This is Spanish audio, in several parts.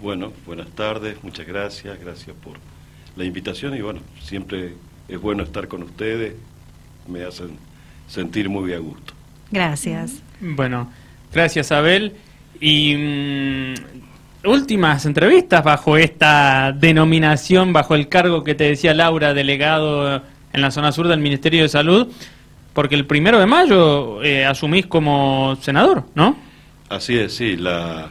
Bueno, buenas tardes, muchas gracias, gracias por la invitación y bueno, siempre es bueno estar con ustedes, me hacen sentir muy a gusto. Gracias. Bueno, gracias Abel. Y mm, últimas entrevistas bajo esta denominación, bajo el cargo que te decía Laura, delegado en la zona sur del Ministerio de Salud, porque el primero de mayo eh, asumís como senador, ¿no? Así es, sí, la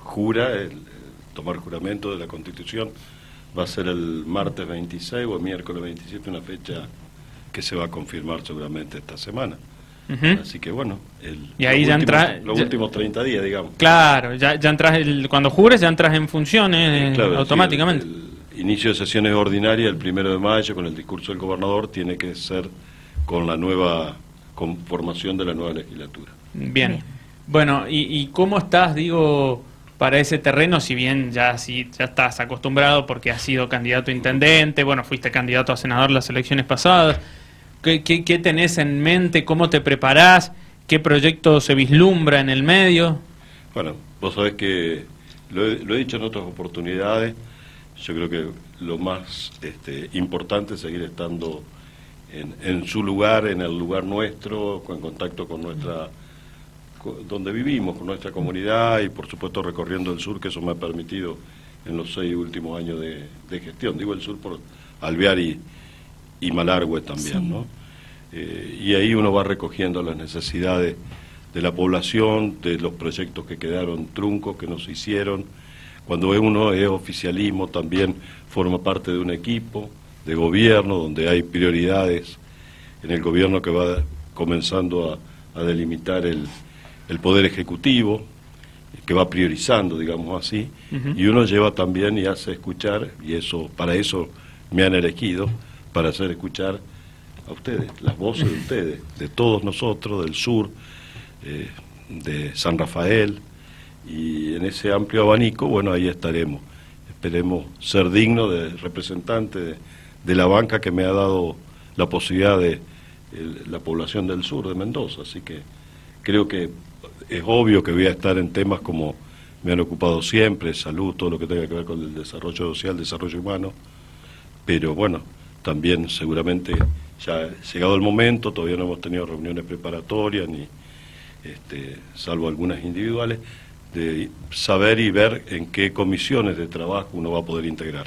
jura, el, tomar juramento de la Constitución va a ser el martes 26 o el miércoles 27, una fecha que se va a confirmar seguramente esta semana. Así que bueno, el, y ahí los, ya últimos, los últimos 30 días, digamos. Claro, ya, ya entras, el, cuando jures ya entras en funciones automáticamente. el, inicio de sesiones ordinarias el primero de mayo con el discurso del gobernador tiene que ser con la nueva conformación de la nueva legislatura. Bien. Bueno, ¿y, ¿y cómo estás, digo, para ese terreno, si bien ya, si, ya estás acostumbrado porque has sido candidato a intendente, bueno, fuiste candidato a senador las elecciones pasadas, ¿qué, qué, tenés en mente? ¿Cómo te preparás? ¿Qué proyecto se vislumbra en el medio? Bueno, vos sabés que lo he, lo he dicho en otras oportunidades, yo creo que lo más este, importante es seguir estando en, en, su lugar, en el lugar nuestro, en contacto con nuestra donde vivimos, con nuestra comunidad y por supuesto recorriendo el sur, que eso me ha permitido en los seis últimos años de, gestión. Digo el sur por Alvear y, y Malargüe también, ¿no? Eh, y ahí uno va recogiendo las necesidades de la población, de los proyectos que quedaron truncos, que no se hicieron. Cuando uno es oficialismo también forma parte de un equipo de gobierno donde hay prioridades en el gobierno que va comenzando a delimitar el, el Poder Ejecutivo, que va priorizando, digamos así, y uno lleva también y hace escuchar, y eso para eso me han elegido, para hacer escuchar a ustedes, las voces de ustedes, de todos nosotros, del sur, eh, de San Rafael, y en ese amplio abanico, bueno, ahí estaremos. Esperemos ser dignos de representante de, la banca que me ha dado la posibilidad de la población del sur de Mendoza, así que creo que es obvio que voy a estar en temas como me han ocupado siempre, salud, todo lo que tenga que ver con el desarrollo social, desarrollo humano, pero bueno, también seguramente ya ha llegado el momento, todavía no hemos tenido reuniones preparatorias, ni este, salvo algunas individuales, de saber y ver en qué comisiones de trabajo uno va a poder integrar.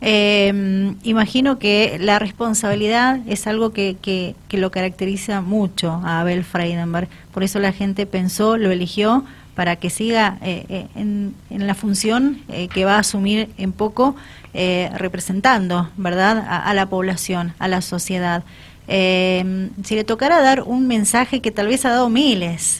Eh, imagino que la responsabilidad es algo que, que, lo caracteriza mucho a Abel Freidenberg. Por eso la gente pensó, lo eligió para que siga eh, eh, en, la función eh, que va a asumir en poco, representando, ¿verdad?, a, la población, a la sociedad. si le tocara dar un mensaje que tal vez ha dado miles,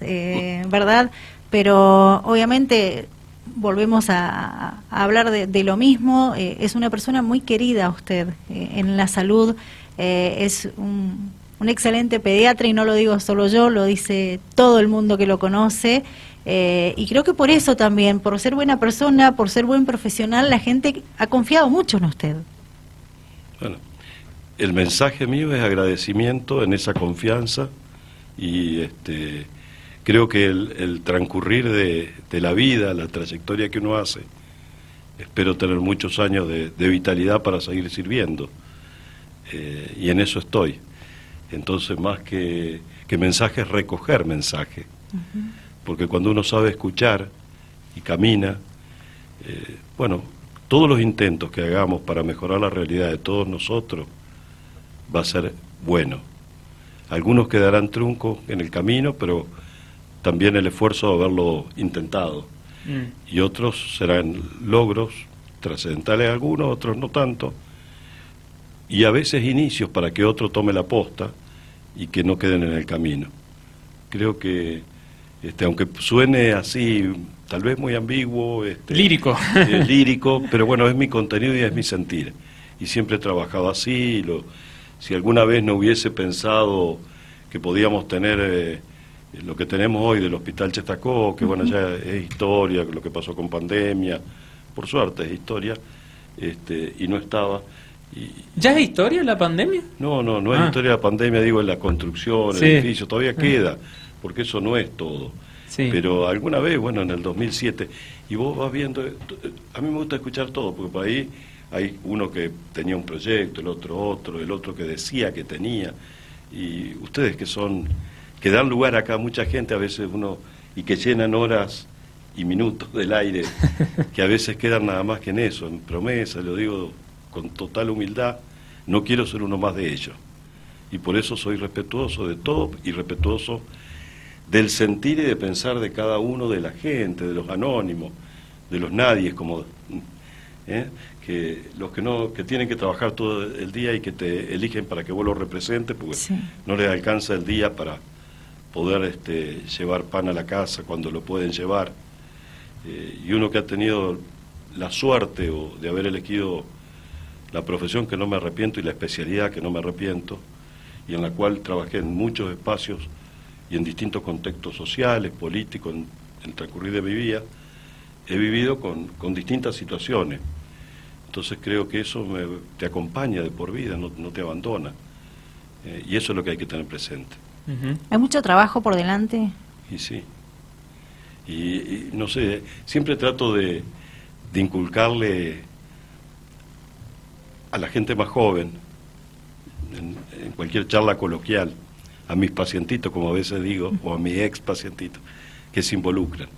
¿verdad? Pero obviamente volvemos a, hablar de, lo mismo. Eh, es una persona muy querida usted eh, en la salud. Eh, es un, excelente pediatra y no lo digo solo yo, lo dice todo el mundo que lo conoce. y creo que por eso también, por ser buena persona, por ser buen profesional, la gente ha confiado mucho en usted. Bueno, el mensaje mío es agradecimiento en esa confianza y este creo que el, transcurrir de, la vida, la trayectoria que uno hace, espero tener muchos años de, vitalidad para seguir sirviendo. Eh, y en eso estoy. Entonces, más que, que mensaje, recoger mensaje. Porque cuando uno sabe escuchar y camina, eh, bueno, todos los intentos que hagamos para mejorar la realidad de todos nosotros va a ser bueno. Algunos quedarán truncos en el camino, pero también el esfuerzo de haberlo intentado. Mm. Y otros serán logros trascendentales algunos, otros no tanto. Y a veces inicios para que otro tome la posta y que no queden en el camino. Creo que, este, aunque suene así, tal vez muy ambiguo, este, lírico, lírico, pero bueno, es mi contenido y es mi sentir. Y siempre he trabajado así. Lo, si alguna vez no hubiese pensado que podíamos tener eh, lo que tenemos hoy del Hospital Chestacó, que bueno, ya es historia, lo que pasó con pandemia, por suerte es historia, este, y no estaba. Y, ¿Ya es historia la pandemia? No, no, no es ah. historia la pandemia, digo, en la construcción, el edificio, todavía queda, porque eso no es todo. Pero alguna vez, bueno, en el 2007, y vos vas viendo, eh, a mí me gusta escuchar todo, porque por ahí hay uno que tenía un proyecto, el otro otro, el otro que decía que tenía, y ustedes que son, que dan lugar acá a mucha gente, a veces uno, y que llenan horas y minutos del aire, que a veces quedan nada más que en eso, en promesa, lo digo con total humildad, no quiero ser uno más de ellos. Y por eso soy respetuoso de todo y respetuoso del sentir y de pensar de cada uno de la gente, de los anónimos, de los nadies, como ¿eh? que los que no que tienen que trabajar todo el día y que te eligen para que vos los representes, porque no les alcanza el día para poder este, llevar pan a la casa cuando lo pueden llevar. Eh, y uno que ha tenido la suerte o de haber elegido la profesión que no me arrepiento y la especialidad que no me arrepiento, y en la cual trabajé en muchos espacios y en distintos contextos sociales, políticos, en, el transcurrir de mi vida, he vivido con, distintas situaciones. Entonces creo que eso te acompaña de por vida, no, te abandona. Eh, y eso es lo que hay que tener presente. ¿Hay mucho trabajo por delante? Y sí. Y, no sé, siempre trato de, inculcarle a la gente más joven, en cualquier charla coloquial, a mis pacientitos, como a veces digo, o a mis ex pacientitos, que se involucran.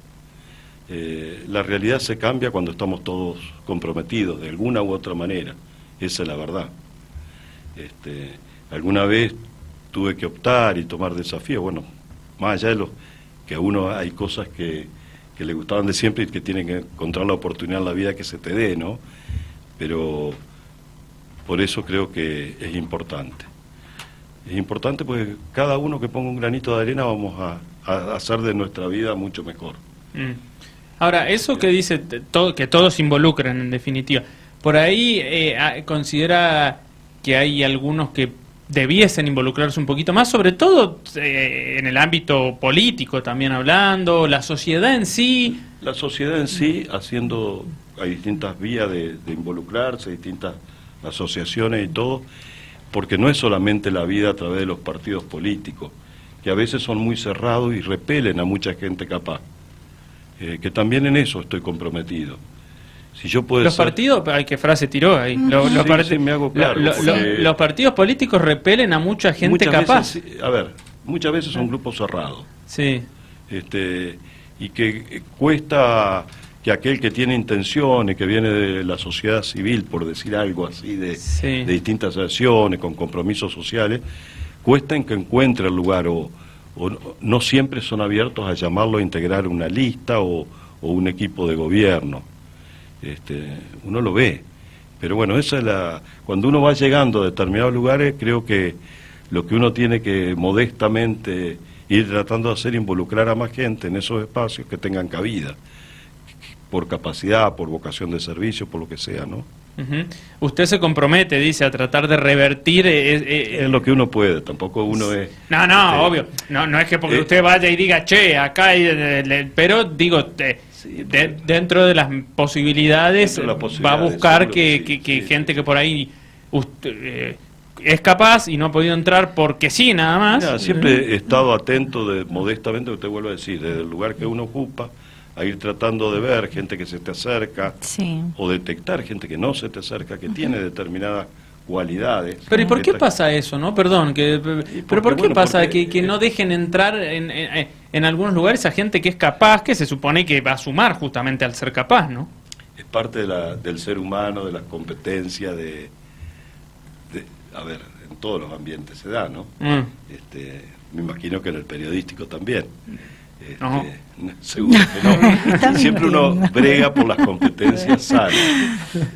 Eh, la realidad se cambia cuando estamos todos comprometidos de alguna u otra manera, esa es la verdad. Este, alguna vez tuve que optar y tomar desafíos, bueno, más allá de lo que a uno hay cosas que, que le gustaban de siempre y que tienen que encontrar la oportunidad en la vida que se te dé, ¿no? Pero por eso creo que es importante es importante porque cada uno que ponga un granito de arena vamos a, hacer de nuestra vida mucho mejor. Mm. Ahora, eso que dice todo, que todos involucran en definitiva, por ahí eh, considera que hay algunos que debiesen involucrarse un poquito más, sobre todo eh, en el ámbito político también hablando, la sociedad en sí. La sociedad en sí, haciendo, hay distintas vías de, de involucrarse, distintas asociaciones y todo porque no es solamente la vida a través de los partidos políticos, que a veces son muy cerrados y repelen a mucha gente capaz, eh, que también en eso estoy comprometido. Si yo puedo los partidos, hay que frase tiró ahí. Los, me hago claro, los partidos políticos repelen a mucha gente capaz. a ver, muchas veces son grupos cerrados. Sí. Este, y que cuesta que aquel que tiene intenciones, que viene de la sociedad civil, por decir algo así, de, distintas acciones, con compromisos sociales, cuesta en que encuentre el lugar o, no siempre son abiertos a llamarlo a integrar una lista o, un equipo de gobierno. Este, uno lo ve. Pero bueno, esa es la. Cuando uno va llegando a determinados lugares, creo que lo que uno tiene que modestamente ir tratando de hacer involucrar a más gente en esos espacios que tengan cabida por capacidad, por vocación de servicio, por lo que sea, ¿no? Usted se compromete, dice, a tratar de revertir... Eh, eh, eh, es lo que uno puede, tampoco uno es... No, no, este, obvio. No, no es que porque usted vaya y diga, che, acá hay... pero digo, dentro de las posibilidades, va a buscar que, gente que por ahí es capaz y no ha podido entrar porque sí, nada más. siempre he estado atento, de, modestamente, usted vuelve a decir, desde el lugar que uno ocupa a ir tratando de ver gente que se te acerca o detectar gente que no se te acerca, que tiene determinadas cualidades. Pero ¿y por qué pasa eso, no? Perdón, que, pero ¿por qué pasa que, que, no dejen entrar en, en, algunos lugares a gente que es capaz, que se supone que va a sumar justamente al ser capaz, ¿no? Es parte de la, del ser humano, de las competencias, de, a ver, en todos los ambientes se da, ¿no? Mm. Este, me imagino que en el periodístico también. Este, seguro que no. Siempre uno brega por las competencias sanas.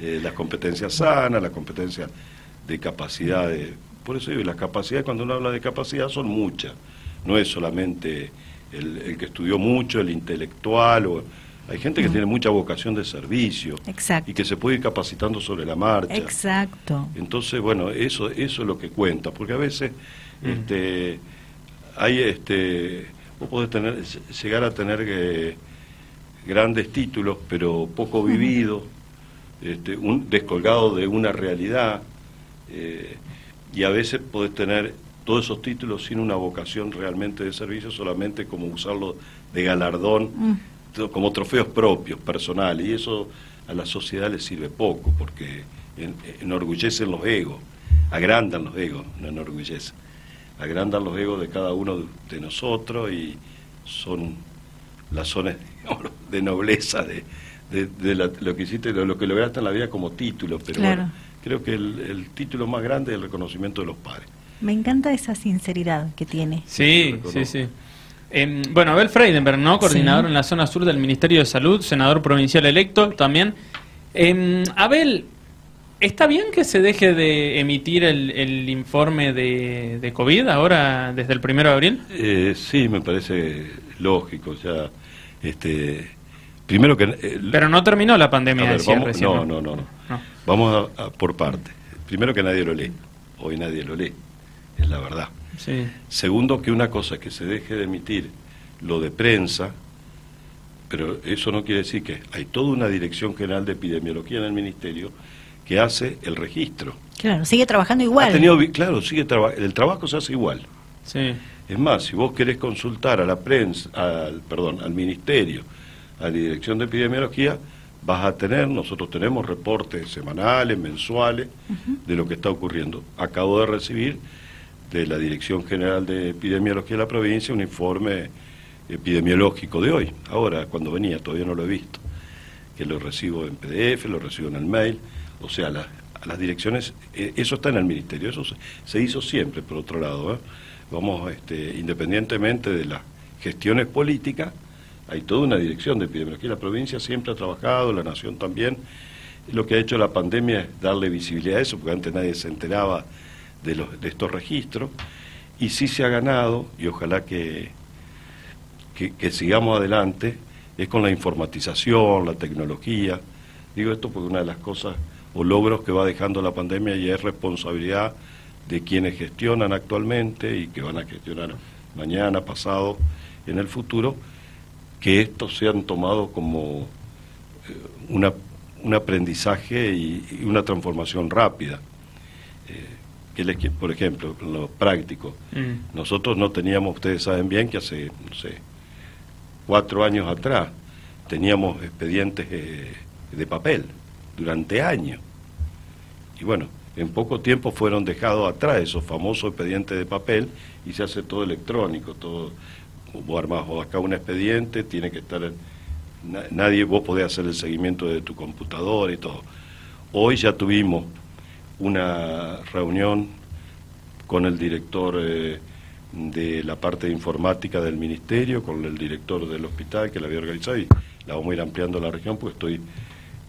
Eh, las competencias sanas, las competencias de capacidad. De, por eso digo, las capacidades, cuando uno habla de capacidad, son muchas. No es solamente el, que estudió mucho, el intelectual. O, hay gente que mm. tiene mucha vocación de servicio y que se puede ir capacitando sobre la marcha. Exacto. Entonces, bueno, eso, eso es lo que cuenta, porque a veces mm. este, hay este, vos podés tener, llegar a tener eh, grandes títulos, pero poco vivido, este, un, descolgado de una realidad, eh, y a veces podés tener todos esos títulos sin una vocación realmente de servicio, solamente como usarlo de galardón, Mm. como trofeos propios, personales, y eso a la sociedad le sirve poco, porque en- enorgullecen los egos, agrandan los egos, no enorgullecen, agrandan los egos de cada uno de, de nosotros y son las zonas digamos, de nobleza de, de- de la- lo que hiciste, de lo que lograste en la vida como título, pero Claro. bueno, creo que el, el título más grande es el reconocimiento de los padres. Me encanta esa sinceridad que tiene. Sí, sí, sí. Em, bueno, Abel Freidenberg, ¿no? Coordinador Sí. en la zona sur del Ministerio de Salud, senador provincial electo también. Em, Abel, ¿está bien que se deje de emitir el, el informe de, de COVID ahora desde el primero de abril? Eh, sí, me parece lógico, ya, este, primero que... eh, Pero no terminó la a pandemia, ver, decía vamos- recién, no, no, no, no. No. Vamos a- a por parte. Primero que nadie lo lee, hoy nadie lo lee, es la verdad. Sí. Segundo, que una cosa es que se deje de emitir lo de prensa, pero eso no quiere decir que hay toda una dirección general de epidemiología en el ministerio que hace el registro. Claro, sigue trabajando igual. Ha tenido claro, sigue traba- el trabajo se hace igual. Sí. Es más, si vos querés consultar a la prensa, al, perdón, al ministerio, a la dirección de epidemiología, vas a tener, nosotros tenemos reportes semanales, mensuales, de lo que está ocurriendo. Acabo de recibir de la Dirección General de Epidemiología de la provincia un informe epidemiológico de hoy, ahora, cuando venía, todavía no lo he visto, que lo recibo en PDF, lo recibo en el mail, o sea, la- a las direcciones, eh, eso está en el ministerio, eso se, se hizo siempre, por otro lado, ¿eh? vamos, este, independientemente de las gestiones políticas, hay toda una dirección de epidemiología, la provincia siempre ha trabajado, la nación también, lo que ha hecho la pandemia es darle visibilidad a eso, porque antes nadie se enteraba de, estos registros, y sí se ha ganado, y ojalá que, que, sigamos adelante, es con la informatización, la tecnología. Digo esto porque una de las cosas o logros que va dejando la pandemia ya es responsabilidad de quienes gestionan actualmente y que van a gestionar mañana, pasado, en el futuro, que estos sean tomados como eh, una, un aprendizaje y, y una transformación rápida. Eh, que les por ejemplo, en lo práctico, Mm. nosotros no teníamos, ustedes saben bien que hace, no sé, cuatro años atrás teníamos expedientes eh, de papel durante años. Y bueno, en poco tiempo fueron dejados atrás esos famosos expedientes de papel y se hace todo electrónico, todo. Vos armás vos acá un expediente, tiene que estar. nadie, vos podés hacer el seguimiento de tu computadora y todo. Hoy ya tuvimos una reunión con el director eh, de la parte de informática del ministerio, con el director del hospital que la había organizado y la vamos a ir ampliando la región porque estoy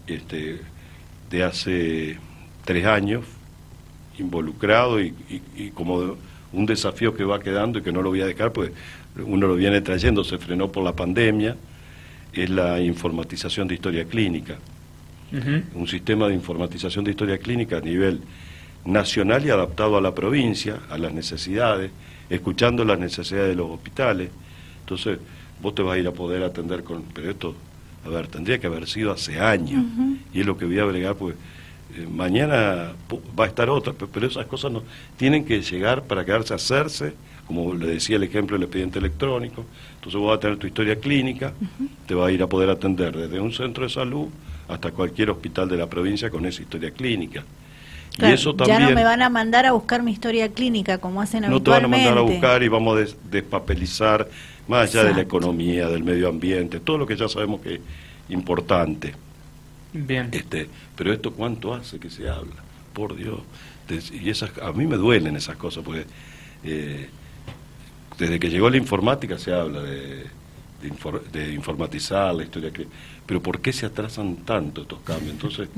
este, de hace tres años involucrado y- y como un desafío que va quedando y que no lo voy a dejar, pues uno lo viene trayendo, se frenó por la pandemia, es la informatización de historia clínica Un sistema de informatización de historia clínica a nivel nacional y adaptado a la provincia, a las necesidades, escuchando las necesidades de los hospitales. Entonces, vos te vas a ir a poder atender con... Pero esto, a ver, tendría que haber sido hace años. Y es lo que voy a agregar, pues eh, mañana va a estar otra, pe- pero esas cosas no tienen que llegar para quedarse a hacerse, como le decía el ejemplo del expediente electrónico. Entonces vos vas a tener tu historia clínica, te vas a ir a poder atender desde un centro de salud hasta cualquier hospital de la provincia con esa historia clínica. Claro, y eso también ya no me van a mandar a buscar mi historia clínica como hacen no te van a habitualmente. mandar a buscar y vamos a des- despapelizar más allá de la economía, del medio ambiente, todo lo que ya sabemos que es importante. Bien. Este, pero esto cuánto hace que se habla, por Dios. Y esas, a mí me duelen esas cosas, porque eh, desde que llegó la informática se habla de, de, infor- de informatizar la historia que pero ¿por qué se atrasan tanto estos cambios? Entonces,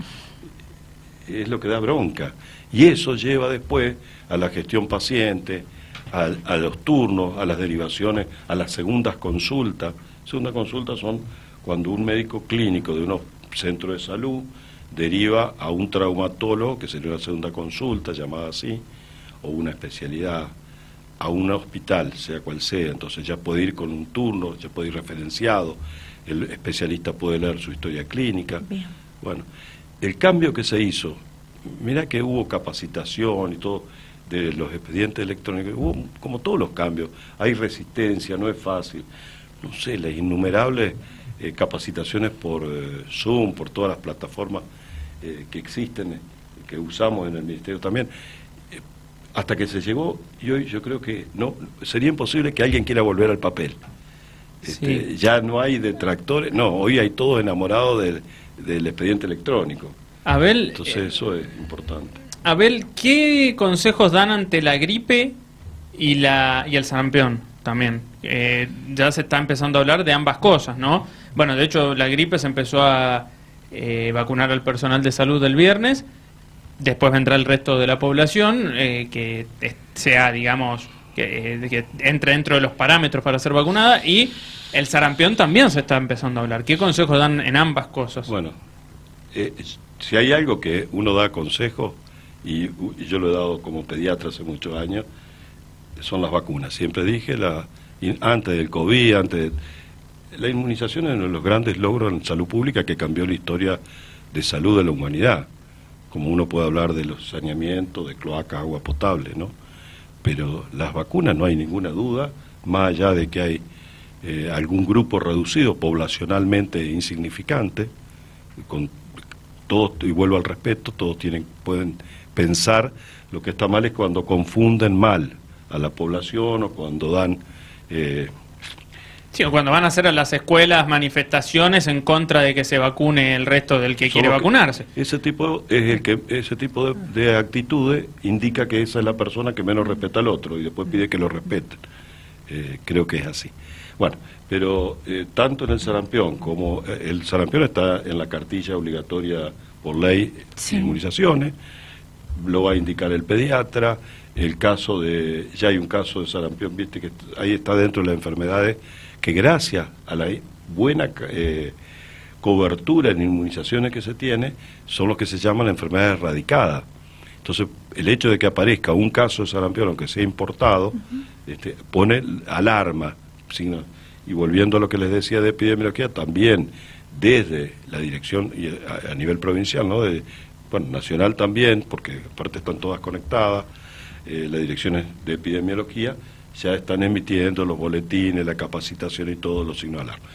es lo que da bronca. Y eso lleva después a la gestión paciente, a, a los turnos, a las derivaciones, a las segundas consultas. Segunda consulta son cuando un médico clínico de un centro de salud deriva a un traumatólogo, que sería una segunda consulta, llamada así, o una especialidad, a un hospital, sea cual sea. Entonces ya puede ir con un turno, ya puede ir referenciado, el especialista puede leer su historia clínica. Bien. Bueno, el cambio que se hizo, mira que hubo capacitación y todo, de los expedientes electrónicos, hubo como todos los cambios, hay resistencia, no es fácil, no sé, las innumerables eh, capacitaciones por eh, Zoom, por todas las plataformas eh, que existen, que usamos en el Ministerio también, hasta que se llegó, y hoy yo creo que no sería imposible que alguien quiera volver al papel. Este, ya no hay detractores, no, hoy hay todos enamorados del, del expediente electrónico. Abel, Entonces eso es importante. Abel, ¿qué consejos dan ante la gripe y, la, y el sarampión también? Eh, ya se está empezando a hablar de ambas cosas, ¿no? Bueno, de hecho, la gripe se empezó a eh, vacunar al personal de salud el viernes, después vendrá el resto de la población, eh, que sea, digamos, que, que, entre dentro de los parámetros para ser vacunada, y el sarampión también se está empezando a hablar. ¿Qué consejos dan en ambas cosas? Bueno, si hay algo que uno da consejos, y, yo lo he dado como pediatra hace muchos años, son las vacunas. Siempre dije, la, antes del COVID, antes la inmunización es uno de los grandes logros en salud pública que cambió la historia de salud de la humanidad. Como uno puede hablar de los saneamientos, de cloaca, agua potable, ¿no? Pero las vacunas no hay ninguna duda, más allá de que hay eh, algún grupo reducido poblacionalmente insignificante, con todos, y vuelvo al respeto, todos tienen, pueden pensar, lo que está mal es cuando confunden mal a la población o cuando dan... Eh, Sí, o cuando van a hacer a las escuelas manifestaciones en contra de que se vacune el resto del que quiere vacunarse. Ese tipo es el que ese tipo de, actitudes indica que esa es la persona que menos respeta al otro y después pide que lo respeten. Eh, creo que es así. Bueno, pero eh, tanto en el sarampión como el sarampión está en la cartilla obligatoria por ley de inmunizaciones lo va a indicar el pediatra, el caso de, ya hay un caso de sarampión, viste que ahí está dentro de las enfermedades que gracias a la buena eh, cobertura en inmunizaciones que se tiene, son los que se llaman enfermedades erradicadas. Entonces, el hecho de que aparezca un caso de sarampión, aunque sea importado, este, pone alarma. y volviendo a lo que les decía de epidemiología, también desde la dirección y a, a nivel provincial, ¿no? De, bueno, nacional también, porque aparte están todas conectadas, eh, las direcciones de epidemiología ya están emitiendo los boletines, la capacitación y todos los signos de alarma.